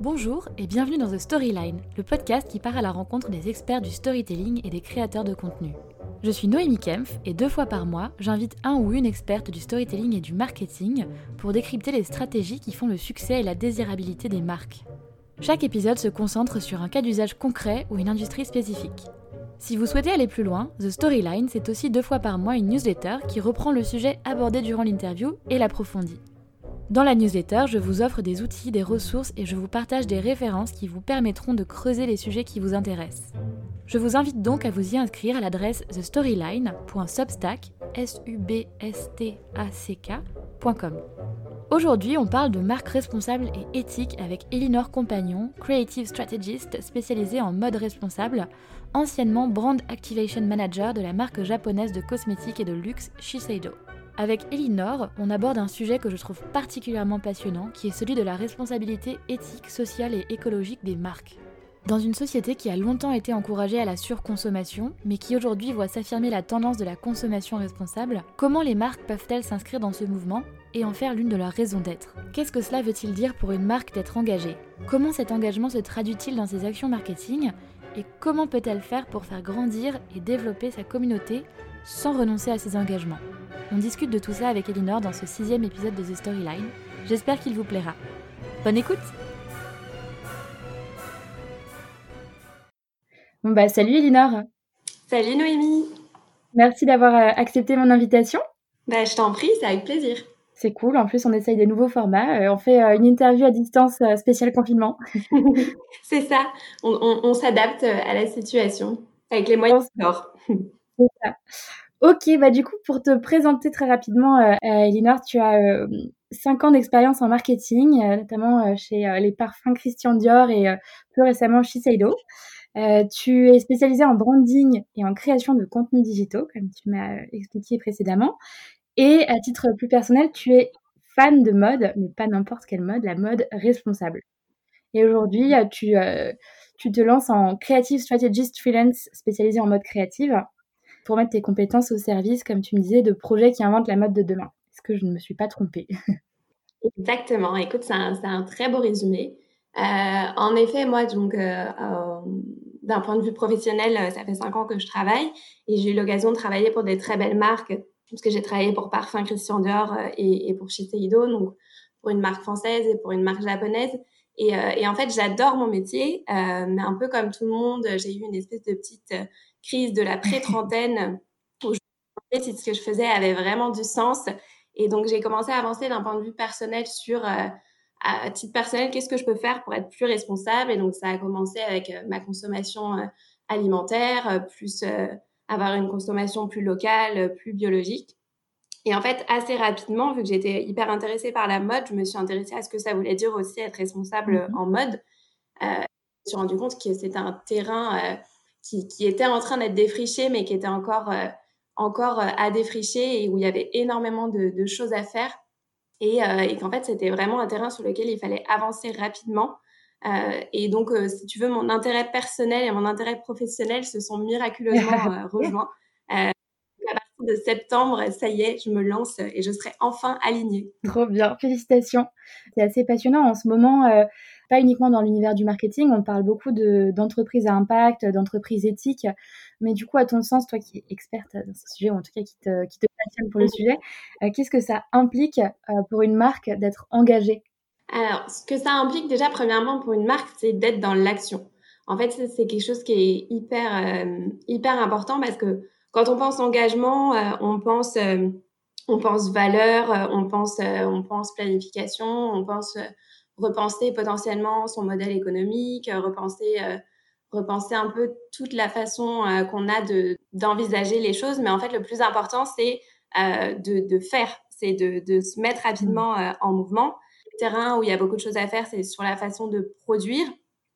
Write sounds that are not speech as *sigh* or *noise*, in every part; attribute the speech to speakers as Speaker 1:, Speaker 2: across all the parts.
Speaker 1: Bonjour et bienvenue dans The Storyline, le podcast qui part à la rencontre des experts du storytelling et des créateurs de contenu. Je suis Noémie Kempf et deux fois par mois, j'invite un ou une experte du storytelling et du marketing pour décrypter les stratégies qui font le succès et la désirabilité des marques. Chaque épisode se concentre sur un cas d'usage concret ou une industrie spécifique. Si vous souhaitez aller plus loin, The Storyline, c'est aussi deux fois par mois une newsletter qui reprend le sujet abordé durant l'interview et l'approfondit. Dans la newsletter, je vous offre des outils, des ressources et je vous partage des références qui vous permettront de creuser les sujets qui vous intéressent. Je vous invite donc à vous y inscrire à l'adresse thestoryline.substack.com. Aujourd'hui, on parle de marque responsable et éthique avec Elinor Compagnon, Creative Strategist spécialisée en mode responsable, anciennement Brand Activation Manager de la marque japonaise de cosmétiques et de luxe Shiseido. Avec Elinor, on aborde un sujet que je trouve particulièrement passionnant, qui est celui de la responsabilité éthique, sociale et écologique des marques. Dans une société qui a longtemps été encouragée à la surconsommation, mais qui aujourd'hui voit s'affirmer la tendance de la consommation responsable, comment les marques peuvent-elles s'inscrire dans ce mouvement et en faire l'une de leurs raisons d'être? Qu'est-ce que cela veut-il dire pour une marque d'être engagée? Comment cet engagement se traduit-il dans ses actions marketing? Et comment peut-elle faire pour faire grandir et développer sa communauté sans renoncer à ses engagements On discute de tout ça avec Elinor dans ce sixième épisode de The Storyline. J'espère qu'il vous plaira. Bonne écoute Bon bah salut Elinor
Speaker 2: Salut Noémie
Speaker 1: Merci d'avoir euh, accepté mon invitation.
Speaker 2: Bah je t'en prie, c'est avec plaisir.
Speaker 1: C'est cool, en plus on essaye des nouveaux formats. Euh, on fait euh, une interview à distance spéciale confinement. *laughs*
Speaker 2: c'est ça, on, s'adapte à la situation avec les moyens *laughs*
Speaker 1: Ok, bah du coup, pour te présenter très rapidement, euh, euh Elinor, tu as euh, 5 ans d'expérience en marketing, euh, notamment chez les parfums Christian Dior et plus récemment Shiseido. tu es spécialisée en branding et en création de contenus digitaux, comme tu m'as expliqué précédemment. Et à titre plus personnel, tu es fan de mode, mais pas n'importe quelle mode, la mode responsable. Et aujourd'hui, tu, tu te lances en Creative Strategist Freelance spécialisé en mode créative pour mettre tes compétences au service, comme tu me disais, de projets qui inventent la mode de demain. Est-ce que je ne me suis pas trompée?
Speaker 2: Exactement. Écoute, c'est un, très beau résumé. Euh, en effet, moi, donc, euh, euh, d'un point de vue professionnel, ça fait cinq ans que je travaille et j'ai eu l'occasion de travailler pour des très belles marques, parce que j'ai travaillé pour Parfum Christian Dior et, pour Shiseido, donc pour une marque française et pour une marque japonaise. Et en fait, j'adore mon métier, mais un peu comme tout le monde, j'ai eu une espèce de petite crise de la pré-trentaine où je me demandais si ce que je faisais avait vraiment du sens. Et donc, j'ai commencé à avancer d'un point de vue personnel sur, euh, à titre personnel, qu'est-ce que je peux faire pour être plus responsable? Et donc, ça a commencé avec euh, ma consommation euh, alimentaire, plus avoir une consommation plus locale, plus biologique. Et en fait, assez rapidement, vu que j'étais hyper intéressée par la mode, je me suis intéressée à ce que ça voulait dire aussi être responsable mmh en mode. je me suis rendu compte que c'était un terrain qui, qui était en train d'être défriché, mais qui était encore, euh, encore euh, à défricher et où il y avait énormément de, de choses à faire. Et, euh, et qu'en fait, c'était vraiment un terrain sur lequel il fallait avancer rapidement. Euh, et donc, si tu veux, mon intérêt personnel et mon intérêt professionnel se sont miraculeusement *laughs* rejoints. De septembre, ça y est, je me lance et je serai enfin alignée.
Speaker 1: Trop bien, félicitations. C'est assez passionnant en ce moment pas uniquement dans l'univers du marketing, on parle beaucoup d'entreprises à impact, d'entreprises éthiques, mais du coup, à ton sens, toi qui es experte dans ce sujet, ou en tout cas qui te, qui te passionne pour le sujet, euh, qu'est-ce que ça implique euh, pour une marque d'être engagée?
Speaker 2: Alors, ce que ça implique déjà, premièrement, pour une marque, c'est d'être dans l'action. En fait, c'est quelque chose qui est hyper, euh, hyper important parce que quand on pense engagement, on pense on pense valeur, on pense, on pense planification, on pense repenser potentiellement son modèle économique, euh, repenser, euh, repenser un peu toute la façon euh, qu'on a de, d'envisager les choses. Mais en fait, le plus important, c'est de, de, faire, c'est de, de, se mettre rapidement mmh. en mouvement. Le terrain où il y a beaucoup de choses à faire, c'est sur la façon de produire,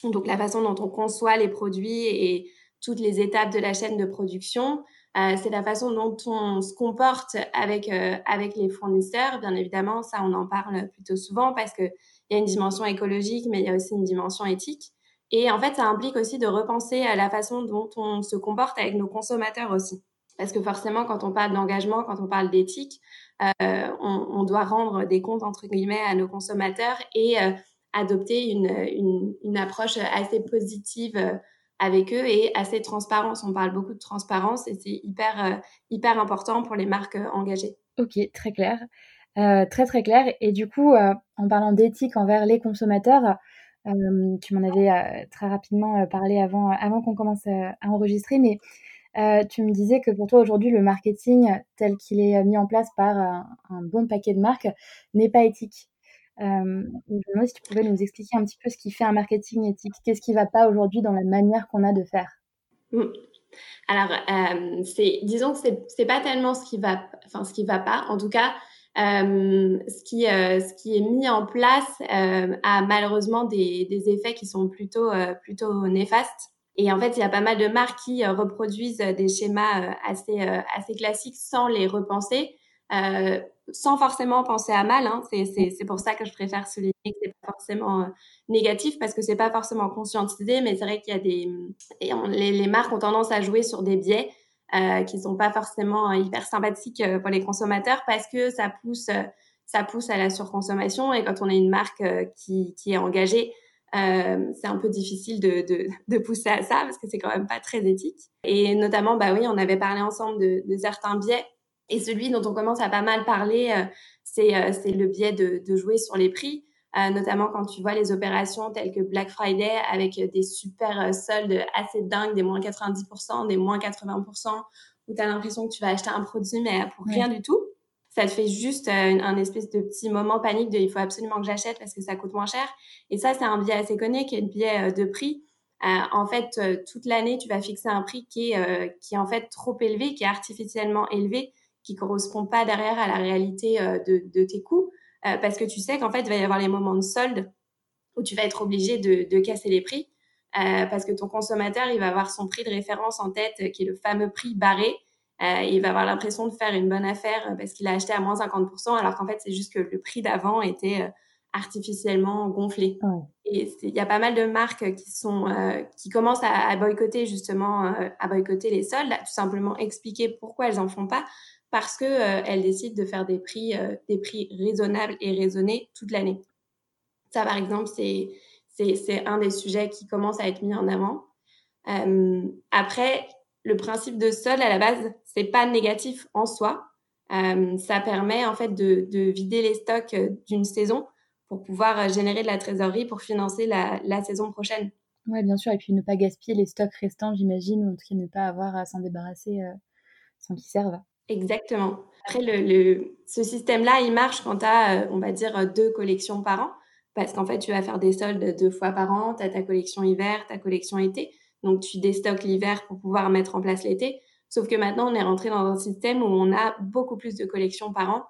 Speaker 2: donc la façon dont on conçoit les produits et toutes les étapes de la chaîne de production. Euh, c'est la façon dont on se comporte avec euh, avec les fournisseurs. Bien évidemment, ça on en parle plutôt souvent parce que il y a une dimension écologique, mais il y a aussi une dimension éthique. Et en fait, ça implique aussi de repenser à la façon dont on se comporte avec nos consommateurs aussi. Parce que forcément, quand on parle d'engagement, quand on parle d'éthique, euh, on, doit rendre des comptes, entre guillemets, à nos consommateurs et euh, adopter une, une, approche assez positive avec eux et assez transparence. On parle beaucoup de transparence et c'est hyper, hyper important pour les marques engagées.
Speaker 1: Ok, très clair. très très clair. Et du coup, en parlant d'éthique envers les consommateurs, tu m'en avais très rapidement parlé avant, avant qu'on commence à enregistrer, mais tu me disais que pour toi aujourd'hui, le marketing tel qu'il est mis en place par un, bon paquet de marques n'est pas éthique. Je me demandais si tu pouvais nous expliquer un petit peu ce qui fait un marketing éthique. Qu'est-ce qui ne va pas aujourd'hui dans la manière qu'on a de faire?
Speaker 2: Mmh. Alors, c'est, disons que c'est, c'est pas tellement ce qui va, va pas. En tout cas, ce, qui, ce qui est mis en place a malheureusement des, des, effets qui sont plutôt, plutôt néfastes. Et en fait, il y a pas mal de marques qui reproduisent des schémas assez, assez classiques sans les repenser, sans forcément penser à mal. Hein. C'est pour ça que je préfère souligner que c'est pas forcément négatif parce que c'est pas forcément conscientisé, mais c'est vrai qu'il y a des et les, marques ont tendance à jouer sur des biais euh, qui sont pas forcément hyper sympathiques euh, pour les consommateurs parce que ça pousse, euh, ça pousse à la surconsommation. Et quand on est une marque qui, qui est engagée, euh, c'est un peu difficile de, de, de, pousser à ça parce que c'est quand même pas très éthique. Et notamment, bah oui, on avait parlé ensemble de, de certains biais. Et celui dont on commence à pas mal parler, euh, c'est euh, le biais de, de, jouer sur les prix. Euh, notamment quand tu vois les opérations telles que Black Friday avec des super soldes assez dingues, des moins 90%, des moins 80%, où tu as l'impression que tu vas acheter un produit mais pour rien du tout. Ça te fait juste un, espèce de petit moment panique de il faut absolument que j'achète parce que ça coûte moins cher. Et ça, c'est un biais assez connu qui est le biais de prix. en fait, toute l'année, tu vas fixer un prix qui est, qui est en fait trop élevé, qui est artificiellement élevé, qui correspond pas derrière à la réalité de, de tes coûts. Euh, parce que tu sais qu'en fait, il va y avoir les moments de solde où tu vas être obligé de, de casser les prix euh, parce que ton consommateur, il va avoir son prix de référence en tête, euh, qui est le fameux prix barré. Euh, il va avoir l'impression de faire une bonne affaire parce qu'il a acheté à moins 50%, alors qu'en fait, c'est juste que le prix d'avant était artificiellement gonflé. Et il y a pas mal de marques qui sont qui commencent à, à boycotter justement à boycotter les soldes, à tout simplement expliquer pourquoi elles en font pas, parce que euh, elle décide de faire des prix, euh, des prix raisonnables et raisonnés toute l'année. Ça, par exemple, c'est un des sujets qui commence à être mis en avant. Euh, après, le principe de sol à la base, c'est pas négatif en soi. ça permet en fait de, de vider les stocks d'une saison pour pouvoir générer de la trésorerie pour financer la saison prochaine.
Speaker 1: Oui, bien sûr. Et puis ne pas gaspiller les stocks restants, j'imagine, ou en tout cas ne pas avoir à s'en débarrasser sans qu'ils servent.
Speaker 2: Exactement. Après, le, ce système-là, il marche quand tu as, euh, on va dire, deux collections par an. Parce qu'en fait, tu vas faire des soldes deux fois par an. Tu as ta collection hiver, ta collection été. Donc, tu déstockes l'hiver pour pouvoir mettre en place l'été. Sauf que maintenant, on est rentré dans un système où on a beaucoup plus de collections par an.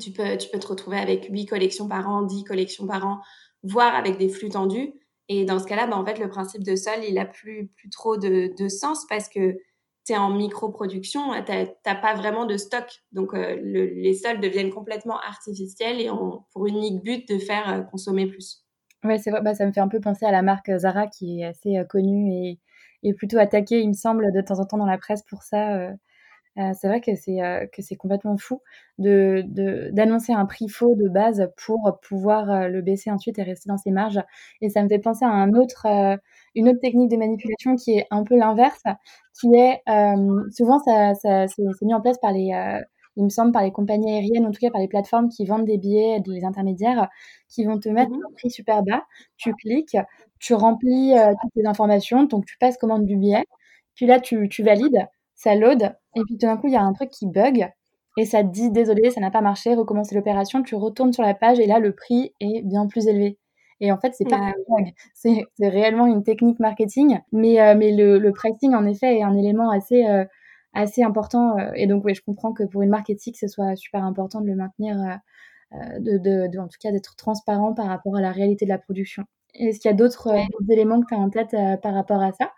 Speaker 2: Tu peux, tu peux te retrouver avec huit collections par an, dix collections par an, voire avec des flux tendus. Et dans ce cas-là, bah, en fait, le principe de sol, il a plus, plus trop de, de sens parce que tu es en micro-production, tu n'as pas vraiment de stock. Donc, euh, les soldes deviennent complètement artificiels et ont pour unique but de faire euh, consommer plus.
Speaker 1: Ouais, c'est vrai. Bah, ça me fait un peu penser à la marque Zara qui est assez euh, connue et, et, plutôt attaquée, il me semble, de temps en temps dans la presse pour ça. Euh, c'est vrai que c'est euh, que c'est complètement fou de d'annoncer un prix faux de base pour pouvoir euh, le baisser ensuite et rester dans ses marges. Et ça me fait penser à un autre une autre technique de manipulation qui est un peu l'inverse, qui est souvent ça, ça c'est mis en place par les il me semble par les compagnies aériennes, en tout cas par les plateformes qui vendent des billets, des intermédiaires, qui vont te mettre mmh un prix super bas. Tu cliques, tu remplis toutes les informations, donc tu passes commande du billet, puis là tu, tu valides ça load, et puis tout d'un coup, il y a un truc qui bug, et ça te dit désolé, ça n'a pas marché, recommencer l'opération, tu retournes sur la page, et là, le prix est bien plus élevé. Et en fait, c'est pas un bug, c'est réellement une technique marketing, mais, euh, mais le, le, pricing, en effet, est un élément assez, euh, assez important. Euh, et donc, oui, je comprends que pour une marque éthique, ce soit super important de le maintenir, de, de, de, en tout cas, d'être transparent par rapport à la réalité de la production. Est-ce qu'il y a d'autres éléments que tu as en tête par rapport à ça?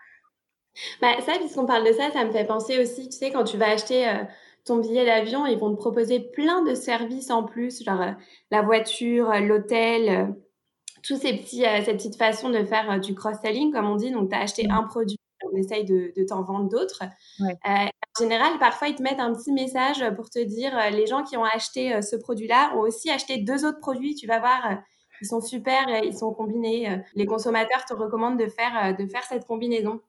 Speaker 2: Bah, ça, puisqu'on parle de ça, ça me fait penser aussi, tu sais, quand tu vas acheter euh, ton billet d'avion, ils vont te proposer plein de services en plus, genre euh, la voiture, euh, l'hôtel, tous ces petits, cette petite façon de faire du cross-selling, comme on dit. Donc, tu as acheté un produit, on essaye de, de t'en vendre d'autres. en général, parfois, ils te mettent un petit message pour te dire les gens qui ont acheté ce produit-là ont aussi acheté deux autres produits. Tu vas voir ils sont super, ils sont combinés. Les consommateurs te recommandent de faire, de faire cette combinaison.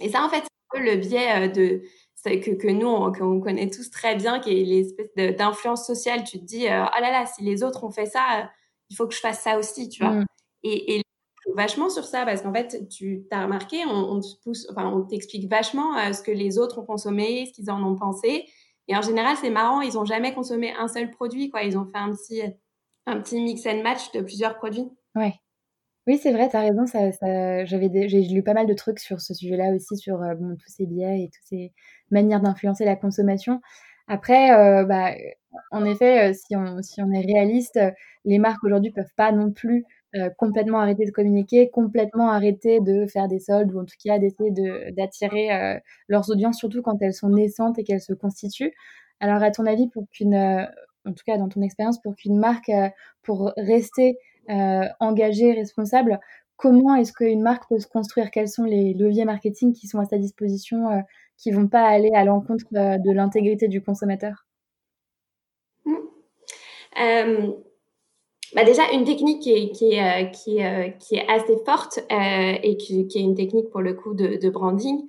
Speaker 2: Et ça, en fait, c'est un peu le biais de, que, que, nous, on, connaît tous très bien, qui est l'espèce d'influence sociale. Tu te dis, oh là là, si les autres ont fait ça, il faut que je fasse ça aussi, tu vois. Mm. Et, et vachement sur ça parce qu'en fait, tu t'as remarqué, on, te pousse, enfin, on t'explique vachement euh, ce que les autres ont consommé, ce qu'ils en ont pensé. Et en général, c'est marrant, ils ont jamais consommé un seul produit, quoi. Ils ont fait un petit, un petit mix and match de plusieurs produits.
Speaker 1: Oui, c'est vrai, tu as raison. J'avais, j'ai lu pas mal de trucs sur ce sujet-là aussi, sur euh, tous ces biais et toutes ces manières d'influencer la consommation. Après, euh, bah, en effet, si, on, si on est réaliste, les marques aujourd'hui peuvent pas non plus euh, complètement arrêter de communiquer, complètement arrêter de faire des soldes ou en tout cas d'essayer d'attirer euh, leurs audiences, surtout quand elles sont naissantes et qu'elles se constituent. Alors, à ton avis, pour qu'une, euh, en tout cas dans ton expérience, pour qu'une marque, pour rester engagée, responsable, comment est-ce qu'une marque peut se construire? Quels sont les leviers marketing qui sont à sa disposition, qui vont pas aller à l'encontre de l'intégrité du consommateur?
Speaker 2: Mmh. Bah déjà une technique qui est, qui est, euh, qui est, euh, assez forte euh, et qui, est une technique pour le coup de, branding,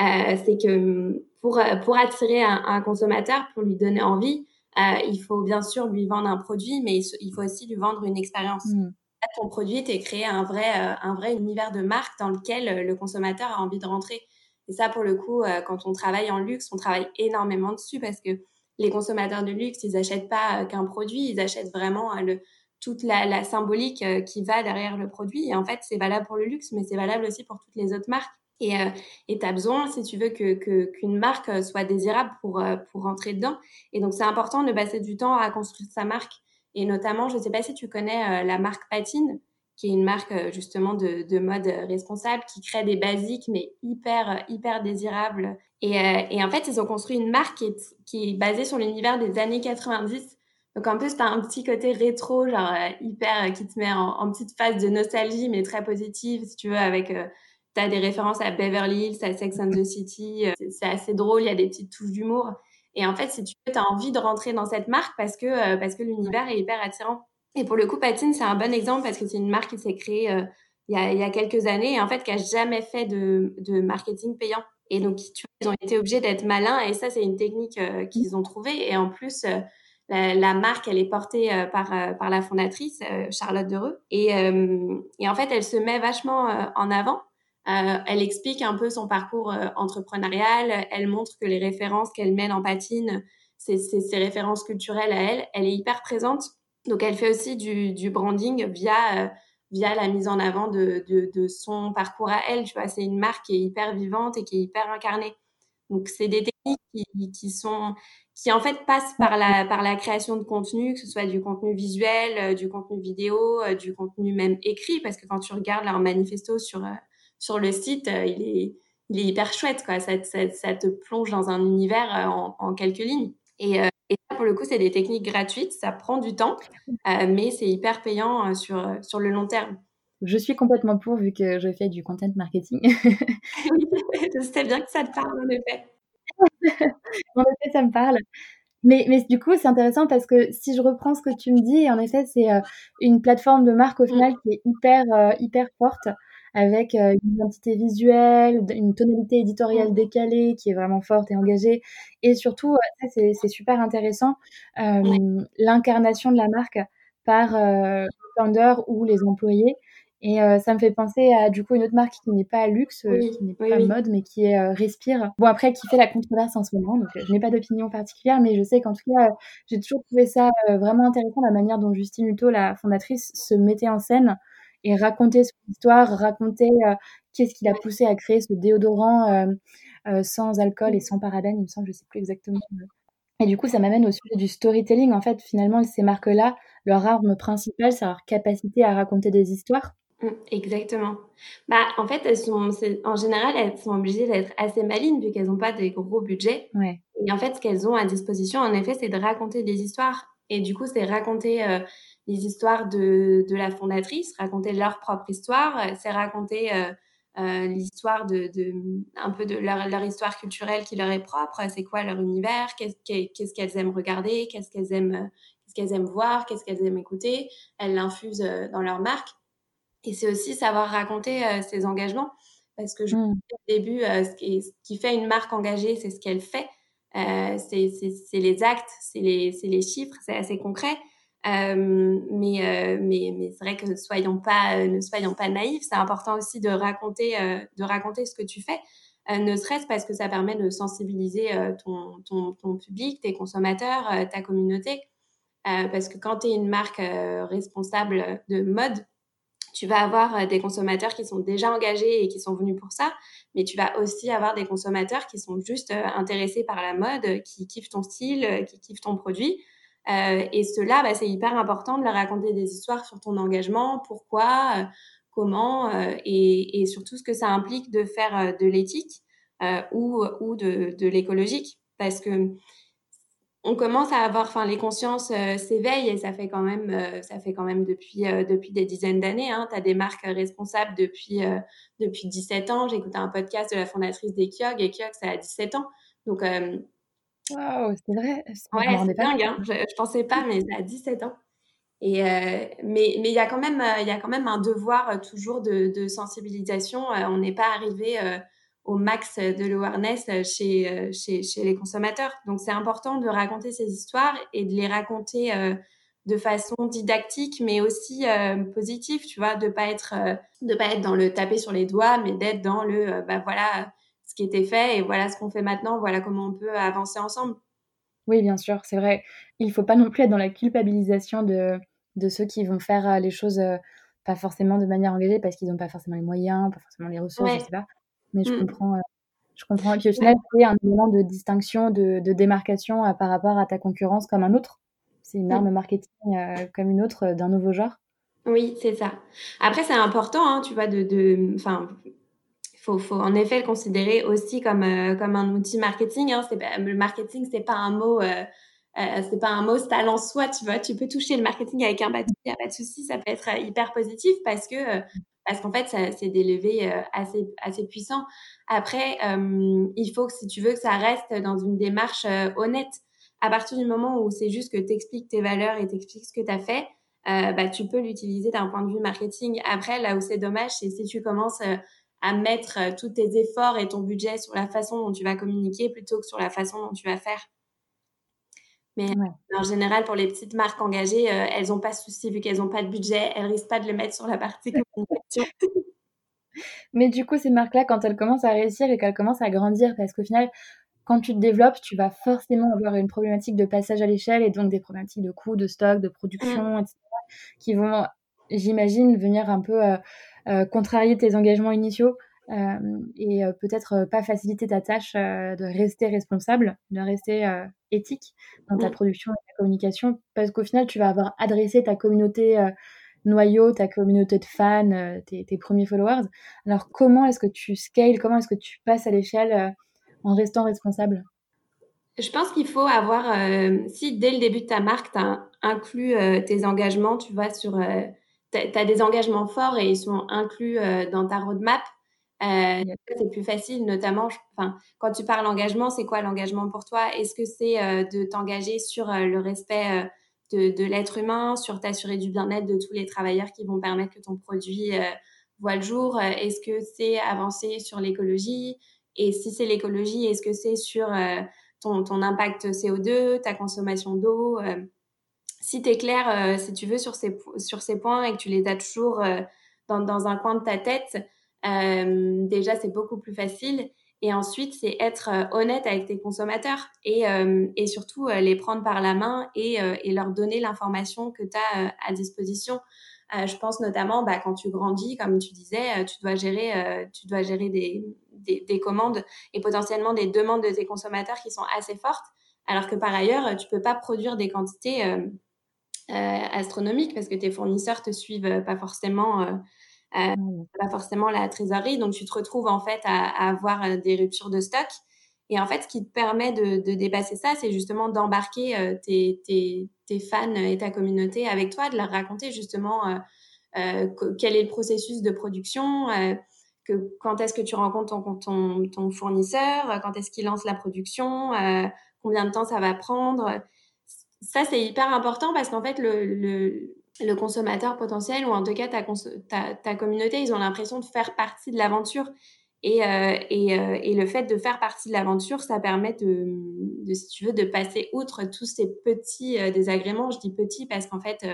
Speaker 2: euh, c'est que pour, pour attirer un, consommateur, pour lui donner envie, il faut bien sûr lui vendre un produit, mais il faut aussi lui vendre une expérience. Mmh. Ton produit, tu créé un vrai, un vrai univers de marque dans lequel le consommateur a envie de rentrer. Et ça, pour le coup, quand on travaille en luxe, on travaille énormément dessus parce que les consommateurs de luxe, ils n'achètent pas qu'un produit, ils achètent vraiment le, toute la, symbolique euh, qui va derrière le produit. Et en fait, c'est valable pour le luxe, mais c'est valable aussi pour toutes les autres marques. Et euh, tu as besoin, si tu veux, qu'une que, qu'une marque euh, soit désirable pour, pour rentrer dedans. Et donc, c'est important de passer du temps à construire sa marque. Et notamment, je ne sais pas si tu connais la marque Patine, qui est une marque justement de, de, mode responsable, qui crée des basiques, mais hyper, hyper désirables. Et, et en fait, ils ont construit une marque qui est, qui est basée sur l'univers des années 90 donc en plus, tu as un petit côté rétro, genre euh, hyper, euh, qui te met en, petite phase de nostalgie, mais très positive, si tu veux, avec... Euh, tu as des références à Beverly Hills, à Sex and the City. c'est assez drôle, il y a des petites touches d'humour. Et en fait, si tu veux, tu as envie de rentrer dans cette marque parce que, parce que l'univers est hyper attirant. Et pour le coup, Patine, c'est un bon exemple parce que c'est une marque qui s'est créée il, y a, il y a quelques années et en fait qui a jamais fait de, de marketing payant. Et donc, ils ont été obligés d'être malins et ça, c'est une technique qu'ils ont trouvée. Et en plus, la, marque, elle est portée euh, par, euh, par la fondatrice, euh, Charlotte Dereux. Et, et en fait, elle se met vachement en avant. Elle explique un peu son parcours entrepreneurial. Elle montre que les références qu'elle mène en patine, c'est ses références culturelles à elle. Elle est hyper présente. Donc, elle fait aussi du, branding via via la mise en avant de, de, son parcours à elle. Tu vois, c'est une marque qui est hyper vivante et qui est hyper incarnée. Donc, c'est des techniques qui, qui, sont, qui en fait passent par la, par la création de contenu, que ce soit du contenu visuel, euh, du contenu vidéo, euh, du contenu même écrit, parce que quand tu regardes leur manifesto sur, euh, sur le site, il, est, il est hyper chouette, quoi. Ça, ça, ça te plonge dans un univers en, en quelques lignes. Et, et pour le coup, c'est des techniques gratuites, ça prend du temps, mais c'est hyper payant sur, sur le long terme.
Speaker 1: Je suis complètement pour, vu que je fais du content marketing. *laughs* *laughs*
Speaker 2: je sais bien que ça te parle, en effet.
Speaker 1: en effet, ça me parle. Mais, mais du coup, c'est intéressant parce que si je reprends ce que tu me dis, en effet, c'est euh, une plateforme de marque au mmh. final qui est hyper, euh, hyper forte, avec euh, une identité visuelle, une tonalité éditoriale mmh. décalée qui est vraiment forte et engagée. Et surtout, ça, c'est super intéressant, l'incarnation de la marque par le founder ou les employés. Et euh, ça me fait penser à du coup une autre marque qui n'est pas luxe, euh, qui n'est pas mode, mais qui est euh, Respire. Bon après, qui fait la controverse en ce moment, donc je n'ai pas d'opinion particulière, mais je sais qu'en tout cas, j'ai toujours trouvé ça vraiment intéressant la manière dont Justine Hutto, la fondatrice, se mettait en scène et racontait son histoire, racontait qu'est-ce qui l'a poussé à créer ce déodorant sans alcool et sans parabènes, il me semble, je sais plus exactement. Et du coup, ça m'amène au sujet du storytelling. En fait, finalement, ces marques-là, leur arme principale, c'est leur capacité à raconter des histoires.
Speaker 2: Mmh, exactement. Bah, en fait, elles sont, en général, elles sont obligées d'être assez malines vu qu'elles n'ont pas des gros budgets.
Speaker 1: Ouais.
Speaker 2: Et en fait, ce qu'elles ont à disposition, en effet, c'est de raconter des histoires. Et du coup, c'est raconter euh, les histoires de, de la fondatrice, raconter leur propre histoire, c'est raconter euh, euh, l'histoire de, de, un peu de leur, leur, histoire culturelle qui leur est propre, c'est quoi leur univers, qu'est-ce qu'elles aiment regarder, qu'est-ce qu'elles aiment, qu'elles aiment voir, qu'est-ce qu'elles aiment écouter. Elles l'infusent dans leur marque. Et c'est aussi savoir raconter ses engagements. Parce que je mmh. au début, ce qui, ce, qui, fait une marque engagée, c'est ce qu'elle fait. c'est les actes, c'est les, les, chiffres, c'est assez concret. Euh, mais, euh, mais, c'est vrai que ne soyons pas, euh, ne soyons pas naïfs. C'est important aussi de raconter, ce que tu fais, ne serait-ce parce que ça permet de sensibiliser ton, ton public, tes consommateurs, ta communauté. parce que quand tu es une marque responsable de mode, tu vas avoir des consommateurs qui sont déjà engagés et qui sont venus pour ça, mais tu vas aussi avoir des consommateurs qui sont juste intéressés par la mode, qui kiffent ton style, qui kiffent ton produit. Euh, et cela, bah, c'est hyper important de leur raconter des histoires sur ton engagement, pourquoi, euh, comment, euh, et, surtout ce que ça implique de faire de l'éthique ou, de, l'écologique. Parce que on commence à avoir, enfin, les consciences s'éveillent et ça fait quand même, ça fait quand même depuis, depuis des dizaines d'années. Hein. Tu as des marques responsables depuis, depuis 17 ans. Écouté un podcast de la fondatrice des Kyog et Kyog, ça a 17 ans. Donc,
Speaker 1: Waouh, c'est vrai.
Speaker 2: Ouais, c'est dingue. Hein. Je, je, pensais pas, mais a 17 ans. Et euh, mais mais il y a quand même euh, il y a quand même un devoir euh, toujours de, de sensibilisation. on n'est pas arrivé au max de l'awareness chez, chez chez les consommateurs. Donc c'est important de raconter ces histoires et de les raconter de façon didactique, mais aussi positive. Tu vois, de pas être de pas être dans le taper sur les doigts, mais d'être dans le bah voilà ce qui était fait et voilà ce qu'on fait maintenant, voilà comment on peut avancer ensemble.
Speaker 1: Oui, bien sûr, c'est vrai. Il faut pas non plus être dans la culpabilisation de, de ceux qui vont faire euh, les choses euh, pas forcément de manière engagée parce qu'ils n'ont pas forcément les moyens, pas forcément les ressources, je sais pas. Mais je mmh. comprends. Euh, je comprends. Et puis au final, c'est un élément de distinction, de, de démarcation par rapport à ta concurrence comme un autre. C'est une mmh. arme marketing comme une autre d'un nouveau genre.
Speaker 2: Oui, c'est ça. Après, c'est important, hein, tu vois, de, de, faut, faut en effet le considérer aussi comme, euh, comme un outil marketing. Hein. Le marketing, c'est pas un mot, euh, euh, pas un mot style en soi, tu vois. Tu peux toucher le marketing avec un bâton, il n'y a pas de souci, ça peut être hyper positif parce que parce qu'en fait, c'est des levées assez assez puissants. Après, il faut que si tu veux que ça reste dans une démarche honnête, à partir du moment où c'est juste que tu expliques tes valeurs et tu expliques ce que tu as fait, bah, tu peux l'utiliser d'un point de vue marketing. Après, là où c'est dommage, c'est si tu commences à mettre euh, tous tes efforts et ton budget sur la façon dont tu vas communiquer plutôt que sur la façon dont tu vas faire. Mais en général, pour les petites marques engagées, euh, elles n'ont pas de souci vu qu'elles n'ont pas de budget, elles risquent pas de le mettre sur la partie communication. *laughs*
Speaker 1: Mais du coup, ces marques-là, quand elles commencent à réussir et qu'elles commencent à grandir, parce qu'au final, quand tu te développes, tu vas forcément avoir une problématique de passage à l'échelle et donc des problématiques de coûts, de stock, de production, mmh. etc., qui vont, j'imagine, venir un peu euh, euh, contrarier tes engagements initiaux euh, et euh, peut-être pas faciliter ta tâche de rester responsable, de rester éthique dans ta production et ta communication, parce qu'au final, tu vas avoir adressé ta communauté noyau, ta communauté de fans, tes, premiers followers. Alors, comment est-ce que tu scales Comment est-ce que tu passes à l'échelle en restant responsable?
Speaker 2: Je pense qu'il faut avoir, si dès le début de ta marque, tu as inclus tes engagements, tu vois, sur tu as des engagements forts et ils sont inclus euh, dans ta roadmap. Euh, c'est plus facile, notamment, enfin, quand tu parles engagement, c'est quoi l'engagement pour toi? Est-ce que c'est euh, de t'engager sur le respect de, de l'être humain, sur t'assurer du bien-être de tous les travailleurs qui vont permettre que ton produit voit le jour? Est-ce que c'est avancer sur l'écologie? Et si c'est l'écologie, est-ce que c'est sur ton, ton, impact CO2, ta consommation d'eau si tu es clair, euh, si tu veux, sur ces, sur ces points et que tu les as toujours euh, dans, dans, un coin de ta tête, euh, déjà, c'est beaucoup plus facile. Et ensuite, c'est être honnête avec tes consommateurs et, et surtout les prendre par la main et, et leur donner l'information que tu as à disposition. je pense notamment bah, quand tu grandis, comme tu disais, tu dois gérer, tu dois gérer des, des, des, commandes et potentiellement des demandes de tes consommateurs qui sont assez fortes, alors que par ailleurs, tu peux pas produire des quantités astronomique parce que tes fournisseurs te suivent pas forcément euh, euh, mmh. pas forcément la trésorerie. Donc, tu te retrouves en fait à, avoir des ruptures de stock. Et en fait, ce qui te permet de, de dépasser ça, c'est justement d'embarquer tes, tes, tes, fans et ta communauté avec toi, de leur raconter justement euh, quel est le processus de production, que, quand est-ce que tu rencontres ton, ton, ton fournisseur, quand est-ce qu'il lance la production, combien de temps ça va prendre Ça, c'est hyper important parce qu'en fait, le, consommateur potentiel, ou en tout cas ta, communauté, ils ont l'impression de faire partie de l'aventure. Et, euh, euh, le fait de faire partie de l'aventure, ça permet de, de, si tu veux, de passer outre tous ces petits euh, désagréments. Je dis petits parce qu'en fait,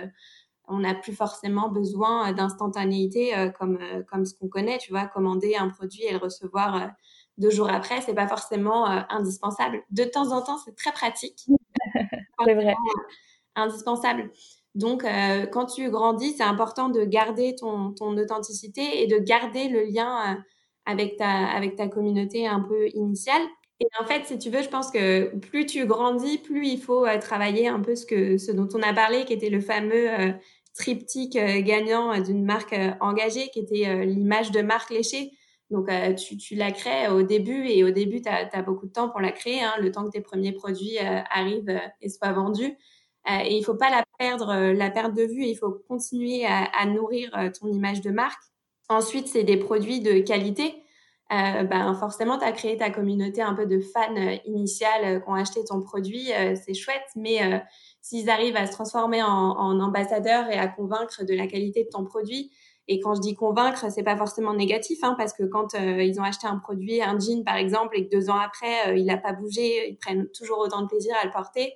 Speaker 2: on n'a plus forcément besoin d'instantanéité comme, comme ce qu'on connaît. Tu vois, commander un produit et le recevoir deux jours après, c'est pas forcément indispensable. De temps en temps, c'est très pratique. *laughs*
Speaker 1: c'est vrai.
Speaker 2: Indispensable. Donc, euh, quand tu grandis, c'est important de garder ton, ton, authenticité et de garder le lien euh, avec, ta, avec ta communauté un peu initiale. Et en fait, si tu veux, je pense que plus tu grandis, plus il faut euh, travailler un peu ce, que, ce dont on a parlé, qui était le fameux triptyque gagnant d'une marque engagée, qui était l'image de marque léchée. Donc, tu, tu, la crées au début et au début, tu as, beaucoup de temps pour la créer, hein, le temps que tes premiers produits arrivent et soient vendus. Euh, et il faut pas la perdre, euh, la perdre de vue. Il faut continuer à, nourrir euh, ton image de marque. Ensuite, c'est des produits de qualité. Euh, ben forcément, tu as créé ta communauté un peu de fans initiales qui ont acheté ton produit, c'est chouette, mais s'ils arrivent à se transformer en, ambassadeurs et à convaincre de la qualité de ton produit, et quand je dis convaincre, c'est pas forcément négatif, hein, parce que quand ils ont acheté un produit, un jean par exemple, et que deux ans après, il n'a pas bougé, ils prennent toujours autant de plaisir à le porter,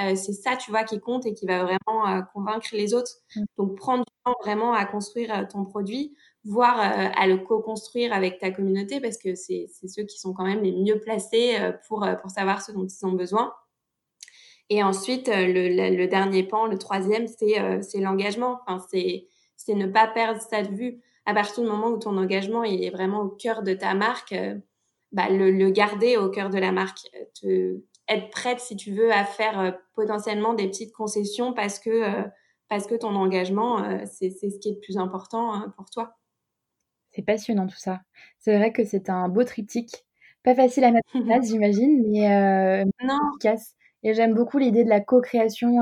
Speaker 2: euh, c'est ça, tu vois, qui compte et qui va vraiment euh, convaincre les autres. Mm. Donc, prendre du temps vraiment à construire euh, ton produit, voire à le co-construire avec ta communauté parce que c'est ceux qui sont quand même les mieux placés pour, pour savoir ce dont ils ont besoin. Et ensuite, le, le, dernier pan, le troisième, c'est l'engagement. Enfin, c'est ne pas perdre ça de vue. À partir du moment où ton engagement il est vraiment au cœur de ta marque, bah, le, le, garder au cœur de la marque. Te, être prête, si tu veux, à faire euh, potentiellement des petites concessions parce que, euh, parce que ton engagement, euh, c'est ce qui est le plus important hein, pour toi.
Speaker 1: C'est passionnant tout ça. C'est vrai que c'est un beau triptyque. Pas facile à mettre en place, *laughs* j'imagine, mais non. efficace. Et j'aime beaucoup l'idée de la co-création.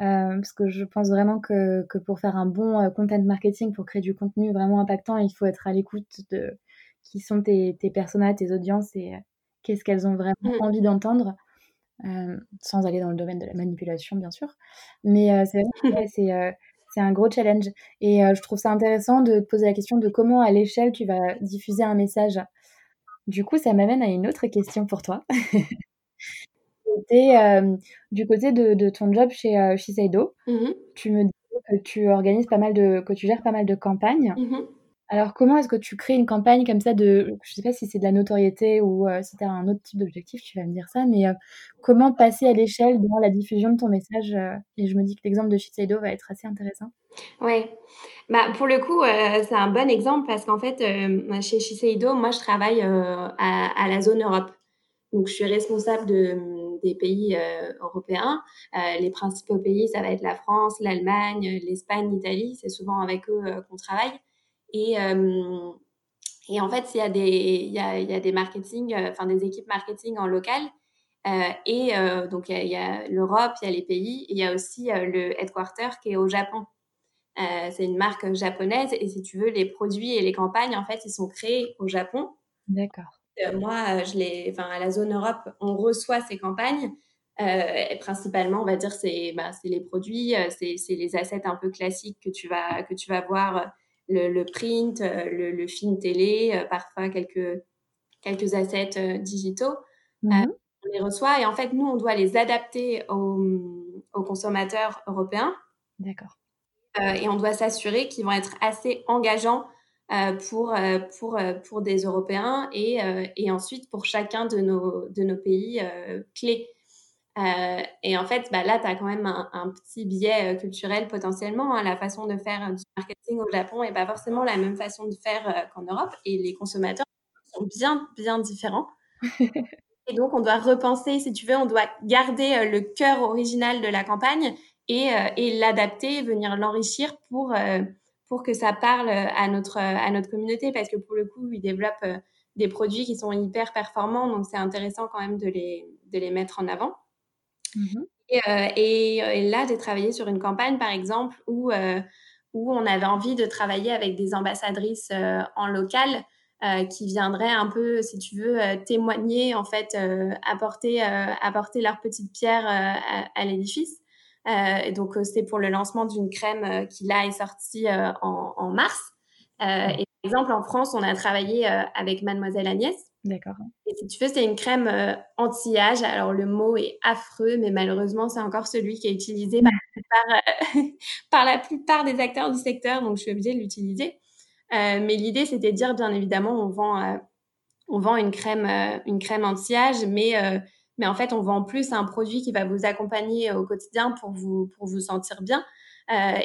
Speaker 1: Parce que je pense vraiment que, que, pour faire un bon content marketing, pour créer du contenu vraiment impactant, il faut être à l'écoute de qui sont tes, tes personas, tes audiences et, qu'est-ce qu'elles ont vraiment mmh. envie d'entendre, euh, sans aller dans le domaine de la manipulation, bien sûr. Mais euh, c'est vrai *laughs* c'est, euh, c'est un gros challenge. Et je trouve ça intéressant de te poser la question de comment, à l'échelle, tu vas diffuser un message. Du coup, ça m'amène à une autre question pour toi. *laughs* du côté de, de, ton job chez Shiseido, mmh tu me dis que tu organises pas mal de, que tu gères pas mal de campagnes. Mmh alors, comment est-ce que tu crées une campagne comme ça de, je sais pas si c'est de la notoriété ou euh, si tu as un autre type d'objectif, tu vas me dire ça, mais euh, comment passer à l'échelle dans la diffusion de ton message euh, Et je me dis que l'exemple de Shiseido va être assez intéressant.
Speaker 2: Oui, bah, pour le coup, c'est un bon exemple parce qu'en fait, chez Shiseido, moi, je travaille à, la zone Europe. Donc, je suis responsable de, des pays européens. les principaux pays, ça va être la France, l'Allemagne, l'Espagne, l'Italie. C'est souvent avec eux qu'on travaille. Et, euh, en fait, il y a des, marketing, euh, enfin des équipes marketing en local. Euh, et donc, il y a, l'Europe, il y a les pays, il y a aussi le headquarter qui est au Japon. c'est une marque japonaise, et si tu veux, les produits et les campagnes, en fait, ils sont créés au Japon.
Speaker 1: D'accord.
Speaker 2: Moi, je les, enfin, à la zone Europe, on reçoit ces campagnes. Euh, principalement, on va dire, c'est bah, les produits, c'est les assets un peu classiques que tu vas, que tu vas voir le, print, euh, le, film télé, euh, parfois quelques, quelques assets euh, digitaux. Mhm. on les reçoit et en fait, nous, on doit les adapter aux, aux consommateurs européens.
Speaker 1: D'accord.
Speaker 2: et on doit s'assurer qu'ils vont être assez engageants pour, pour, pour des Européens et, et ensuite pour chacun de nos, de nos pays clés. Euh, et en fait, bah, là, tu as quand même un, petit biais euh, culturel potentiellement. Hein. La façon de faire euh, du marketing au Japon n'est pas forcément la même façon de faire qu'en Europe. Et les consommateurs sont bien, bien différents. *laughs* et donc, on doit repenser, si tu veux, on doit garder le cœur original de la campagne et, et l'adapter, venir l'enrichir pour, pour que ça parle à notre, à notre communauté. Parce que pour le coup, ils développent des produits qui sont hyper performants. Donc, c'est intéressant quand même de les, de les mettre en avant. Mmh euh, et, et, là, j'ai travaillé sur une campagne, par exemple, où, euh, où on avait envie de travailler avec des ambassadrices euh, en local qui viendraient un peu, si tu veux, témoigner, en fait, apporter, apporter leur petite pierre à, l'édifice. Et donc, c'était pour le lancement d'une crème qui, là, est sortie en, en, mars. et par exemple, en France, on a travaillé avec Mademoiselle Agnès.
Speaker 1: D'accord.
Speaker 2: Et si tu veux, c'est une crème anti-âge. Alors, le mot est affreux, mais malheureusement, c'est encore celui qui est utilisé par, *laughs* par la plupart des acteurs du secteur. Donc, je suis obligée de l'utiliser. Euh, mais l'idée, c'était de dire, bien évidemment, on vend, euh, on vend une crème, euh, une crème anti-âge, mais, mais en fait, on vend plus un produit qui va vous accompagner au quotidien pour vous, pour vous sentir bien.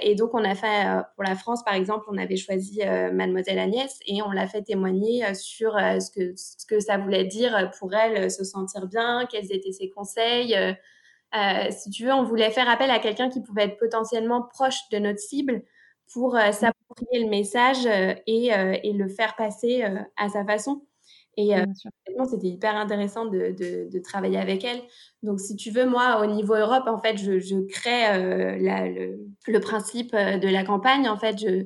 Speaker 2: et donc, on a fait, pour la France, par exemple, on avait choisi Mademoiselle Agnès et on l'a fait témoigner sur ce, que, ce que ça voulait dire pour elle se sentir bien, quels étaient ses conseils. si tu veux, on voulait faire appel à quelqu'un qui pouvait être potentiellement proche de notre cible pour euh, s'approprier le message euh, et, euh, et, le faire passer à sa façon. Et c'était hyper intéressant de, de, de, travailler avec elle. Donc, si tu veux, moi, au niveau Europe, en fait, je, je crée la, le, le, principe de la campagne. En fait, je,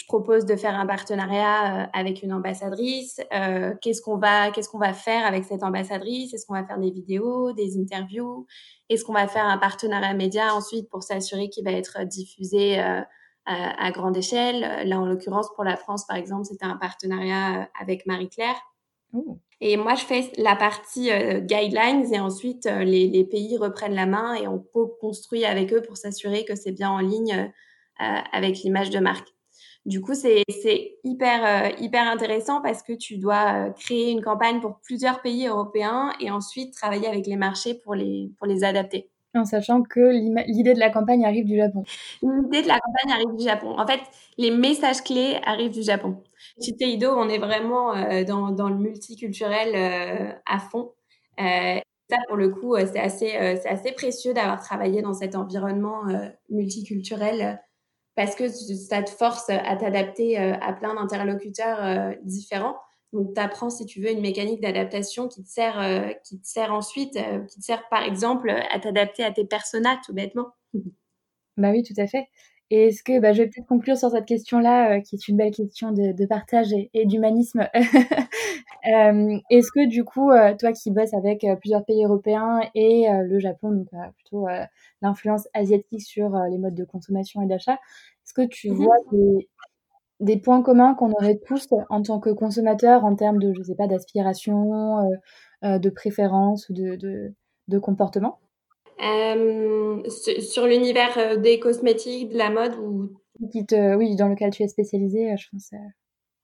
Speaker 2: je propose de faire un partenariat avec une ambassadrice. Euh, qu'est-ce qu'on va, qu'est-ce qu'on va faire avec cette ambassadrice? Est-ce qu'on va faire des vidéos, des interviews? Est-ce qu'on va faire un partenariat média ensuite pour s'assurer qu'il va être diffusé euh, à, grande échelle? Là, en l'occurrence, pour la France, par exemple, c'était un partenariat euh, avec Marie-Claire. Et moi, je fais la partie euh, guidelines et ensuite euh, les, pays reprennent la main et on co-construit avec eux pour s'assurer que c'est bien en ligne avec l'image de marque. Du coup, c'est hyper, hyper intéressant parce que tu dois créer une campagne pour plusieurs pays européens et ensuite travailler avec les marchés pour pour les adapter
Speaker 1: en sachant que l'idée de la campagne arrive du Japon.
Speaker 2: L'idée de la campagne arrive du Japon. En fait, les messages clés arrivent du Japon. Chez Teido, on est vraiment euh, dans, dans, le multiculturel euh, à fond. Euh, ça, pour le coup, c'est assez, assez précieux d'avoir travaillé dans cet environnement multiculturel parce que ça te force à t'adapter à plein d'interlocuteurs différents. Donc, tu apprends, si tu veux, une mécanique d'adaptation qui te sert, euh, qui te sert ensuite, euh, qui te sert par exemple à t'adapter à tes personnages, tout bêtement.
Speaker 1: Bah oui, tout à fait. Et est-ce que, bah, je vais peut-être conclure sur cette question-là, euh, qui est une belle question de, partage et, d'humanisme. *laughs* est-ce que, du coup, toi qui bosses avec plusieurs pays européens et le Japon, donc plutôt l'influence asiatique sur les modes de consommation et d'achat, est-ce que tu mmh vois des, des points communs qu'on aurait tous en tant que consommateur en termes de, je sais pas, d'aspiration, euh, euh, de préférence ou de, de, comportement?
Speaker 2: Euh, Sur l'univers des cosmétiques, de la mode ou?
Speaker 1: Oui, dans lequel tu es spécialisée, je pense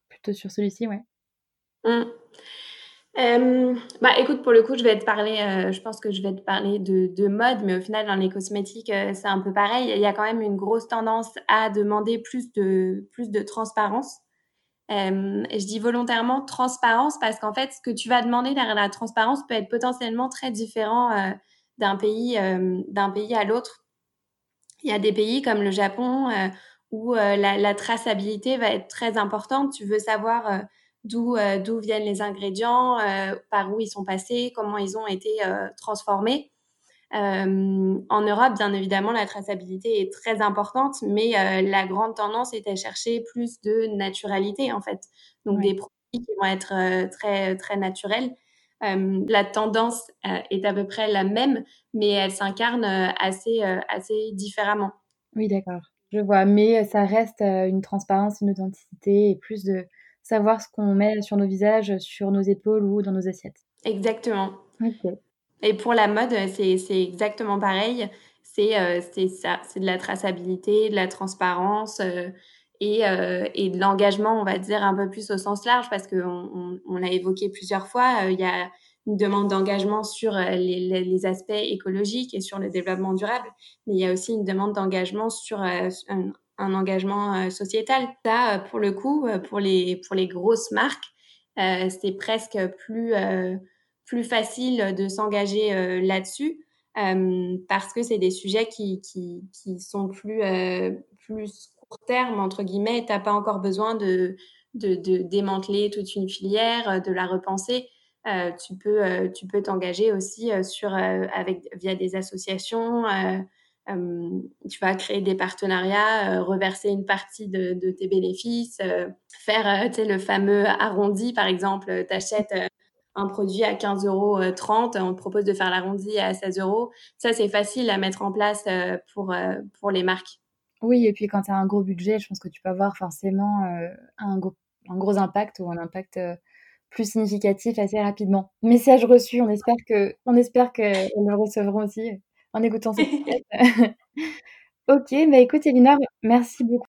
Speaker 1: plutôt sur celui-ci, ouais.
Speaker 2: Mmh. Euh, bah, écoute, pour le coup, je vais te parler, euh, je pense que je vais te parler de, de mode, mais au final, dans les cosmétiques, euh, c'est un peu pareil. Il y a quand même une grosse tendance à demander plus de, plus de transparence. Je dis volontairement transparence parce qu'en fait, ce que tu vas demander derrière la transparence peut être potentiellement très différent d'un pays, d'un pays à l'autre. Il y a des pays comme le Japon où la, traçabilité va être très importante. Tu veux savoir d'où euh, d'où viennent les ingrédients, euh, par où ils sont passés, comment ils ont été euh, transformés. en Europe, bien évidemment, la traçabilité est très importante, mais la grande tendance est à chercher plus de naturalité, en fait. Donc, des produits qui vont être très, très naturels. la tendance est à peu près la même, mais elle s'incarne assez, assez différemment.
Speaker 1: Oui, d'accord. Je vois. Mais ça reste une transparence, une authenticité et plus de, savoir ce qu'on met sur nos visages, sur nos épaules ou dans nos assiettes.
Speaker 2: Exactement. Et pour la mode, c'est exactement pareil. C'est euh, ça, c'est de la traçabilité, de la transparence euh, et, euh, et, de l'engagement, on va dire, un peu plus au sens large, parce qu'on on, on l'a évoqué plusieurs fois. Il y a une demande d'engagement sur les, les, aspects écologiques et sur le développement durable, mais il y a aussi une demande d'engagement sur un, un engagement euh, sociétal. Ça, euh, pour le coup, euh, pour les, pour les grosses marques, c'est presque plus, plus facile de s'engager là-dessus parce que c'est des sujets qui, qui, qui sont plus, plus court terme, entre guillemets. Tu n'as pas encore besoin de, de, de, démanteler toute une filière, de la repenser. tu peux tu peux t'engager aussi sur avec via des associations tu vas créer des partenariats, reverser une partie de, tes bénéfices, faire le fameux arrondi, par exemple, tu achètes un produit à 15,30 euros, on te propose de faire l'arrondi à 16 euros. Ça, c'est facile à mettre en place pour, pour les marques.
Speaker 1: Oui, et puis quand tu as un gros budget, je pense que tu peux avoir forcément un, gros, un gros impact ou un impact plus significatif assez rapidement. Message reçu, on espère que on espère qu'elles le recevront aussi en écoutant cette *laughs* *laughs* Ok, bah écoute Elinor, merci beaucoup.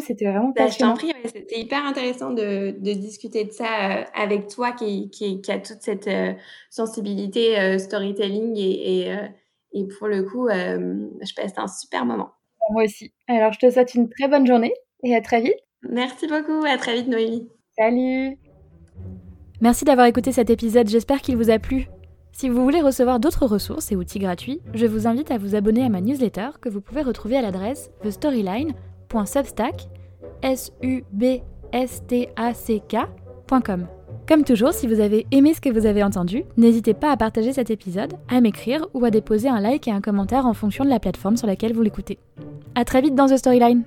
Speaker 1: C'était vraiment
Speaker 2: bah, passionnant. je t'en prie, c'était hyper intéressant de, de, discuter de ça euh, avec toi qui, qui, qui, a toute cette euh, sensibilité euh, storytelling et, et, et, pour le coup, je passe un super moment.
Speaker 1: Moi aussi. Alors, je te souhaite une très bonne journée et à très vite.
Speaker 2: Merci beaucoup, à très vite Noémie.
Speaker 1: Salut Merci d'avoir écouté cet épisode, j'espère qu'il vous a plu. Si vous voulez recevoir d'autres ressources et outils gratuits, je vous invite à vous abonner à ma newsletter que vous pouvez retrouver à l'adresse thestoryline.substack.com. Comme toujours, si vous avez aimé ce que vous avez entendu, n'hésitez pas à partager cet épisode, à m'écrire ou à déposer un like et un commentaire en fonction de la plateforme sur laquelle vous l'écoutez. A très vite dans The Storyline